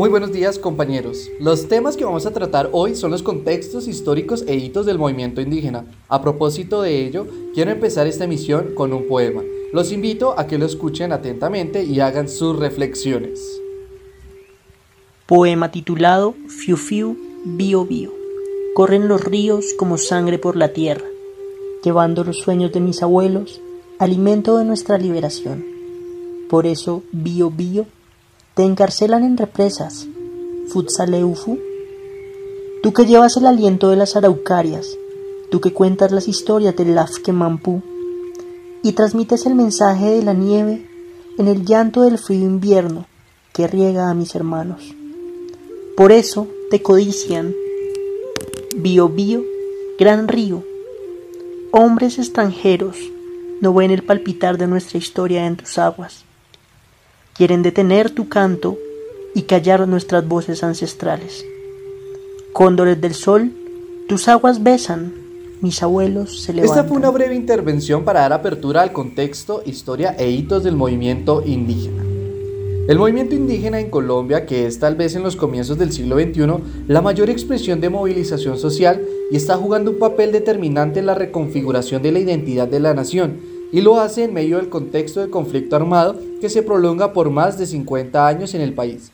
Muy buenos días compañeros. Los temas que vamos a tratar hoy son los contextos históricos e hitos del movimiento indígena. A propósito de ello, quiero empezar esta emisión con un poema. Los invito a que lo escuchen atentamente y hagan sus reflexiones. Poema titulado Fiu Fiu Bio Bio. Corren los ríos como sangre por la tierra, llevando los sueños de mis abuelos, alimento de nuestra liberación. Por eso, Bio Bio te encarcelan en represas, Futsaleufu. Tú que llevas el aliento de las araucarias, tú que cuentas las historias del Lafkemampú y transmites el mensaje de la nieve en el llanto del frío invierno que riega a mis hermanos. Por eso te codician, Bio Bio, gran río. Hombres extranjeros no ven el palpitar de nuestra historia en tus aguas quieren detener tu canto y callar nuestras voces ancestrales. Cóndores del sol, tus aguas besan, mis abuelos se levantan. Esta fue una breve intervención para dar apertura al contexto, historia e hitos del movimiento indígena. El movimiento indígena en Colombia, que es tal vez en los comienzos del siglo XXI la mayor expresión de movilización social y está jugando un papel determinante en la reconfiguración de la identidad de la nación, y lo hace en medio del contexto de conflicto armado que se prolonga por más de 50 años en el país,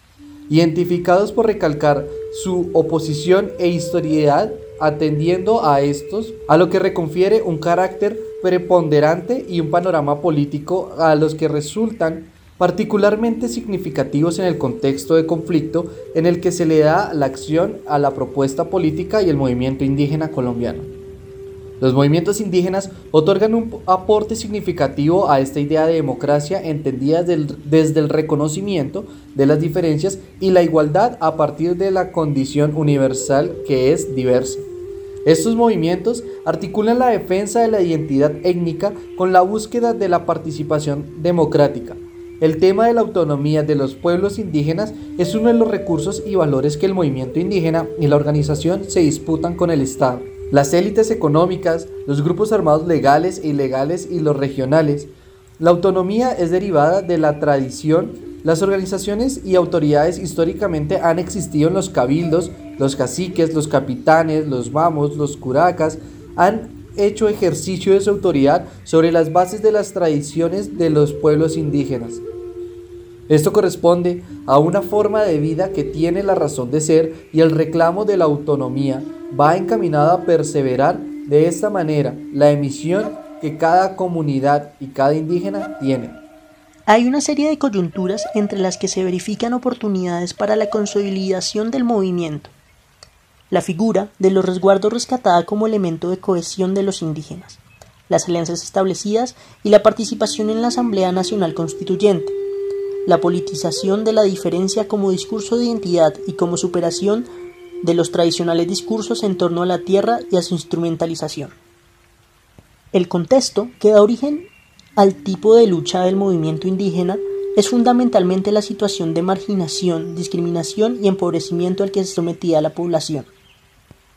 identificados por recalcar su oposición e historiedad atendiendo a estos, a lo que reconfiere un carácter preponderante y un panorama político a los que resultan particularmente significativos en el contexto de conflicto en el que se le da la acción a la propuesta política y el movimiento indígena colombiano. Los movimientos indígenas otorgan un aporte significativo a esta idea de democracia entendida desde el reconocimiento de las diferencias y la igualdad a partir de la condición universal que es diversa. Estos movimientos articulan la defensa de la identidad étnica con la búsqueda de la participación democrática. El tema de la autonomía de los pueblos indígenas es uno de los recursos y valores que el movimiento indígena y la organización se disputan con el Estado. Las élites económicas, los grupos armados legales e ilegales y los regionales. La autonomía es derivada de la tradición. Las organizaciones y autoridades históricamente han existido en los cabildos, los caciques, los capitanes, los mamos, los curacas, han hecho ejercicio de su autoridad sobre las bases de las tradiciones de los pueblos indígenas. Esto corresponde a una forma de vida que tiene la razón de ser y el reclamo de la autonomía va encaminado a perseverar de esta manera la emisión que cada comunidad y cada indígena tiene. Hay una serie de coyunturas entre las que se verifican oportunidades para la consolidación del movimiento. La figura de los resguardos rescatada como elemento de cohesión de los indígenas, las alianzas establecidas y la participación en la Asamblea Nacional Constituyente, la politización de la diferencia como discurso de identidad y como superación de los tradicionales discursos en torno a la tierra y a su instrumentalización. El contexto que da origen al tipo de lucha del movimiento indígena es fundamentalmente la situación de marginación, discriminación y empobrecimiento al que se sometía la población.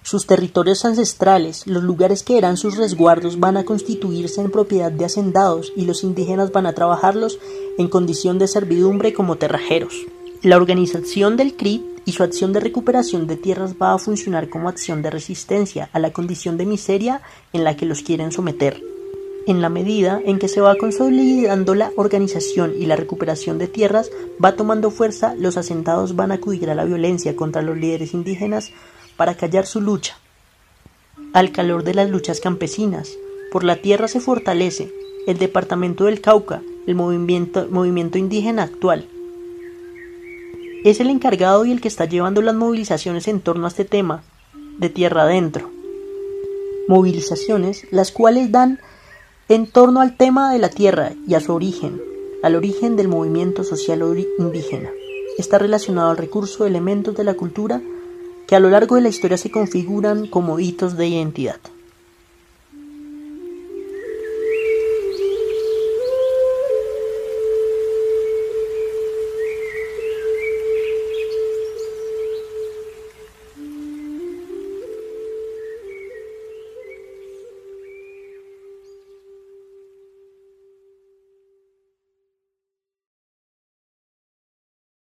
Sus territorios ancestrales, los lugares que eran sus resguardos, van a constituirse en propiedad de hacendados y los indígenas van a trabajarlos en condición de servidumbre como terrajeros. La organización del CRI y su acción de recuperación de tierras va a funcionar como acción de resistencia a la condición de miseria en la que los quieren someter. En la medida en que se va consolidando la organización y la recuperación de tierras, va tomando fuerza, los asentados van a acudir a la violencia contra los líderes indígenas para callar su lucha. Al calor de las luchas campesinas, por la tierra se fortalece el departamento del Cauca, el movimiento, indígena actual. Es el encargado y el que está llevando las movilizaciones en torno a este tema, de tierra adentro. Movilizaciones las cuales dan en torno al tema de la tierra y a su origen, al origen del movimiento social indígena. Está relacionado al recurso de elementos de la cultura que a lo largo de la historia se configuran como hitos de identidad.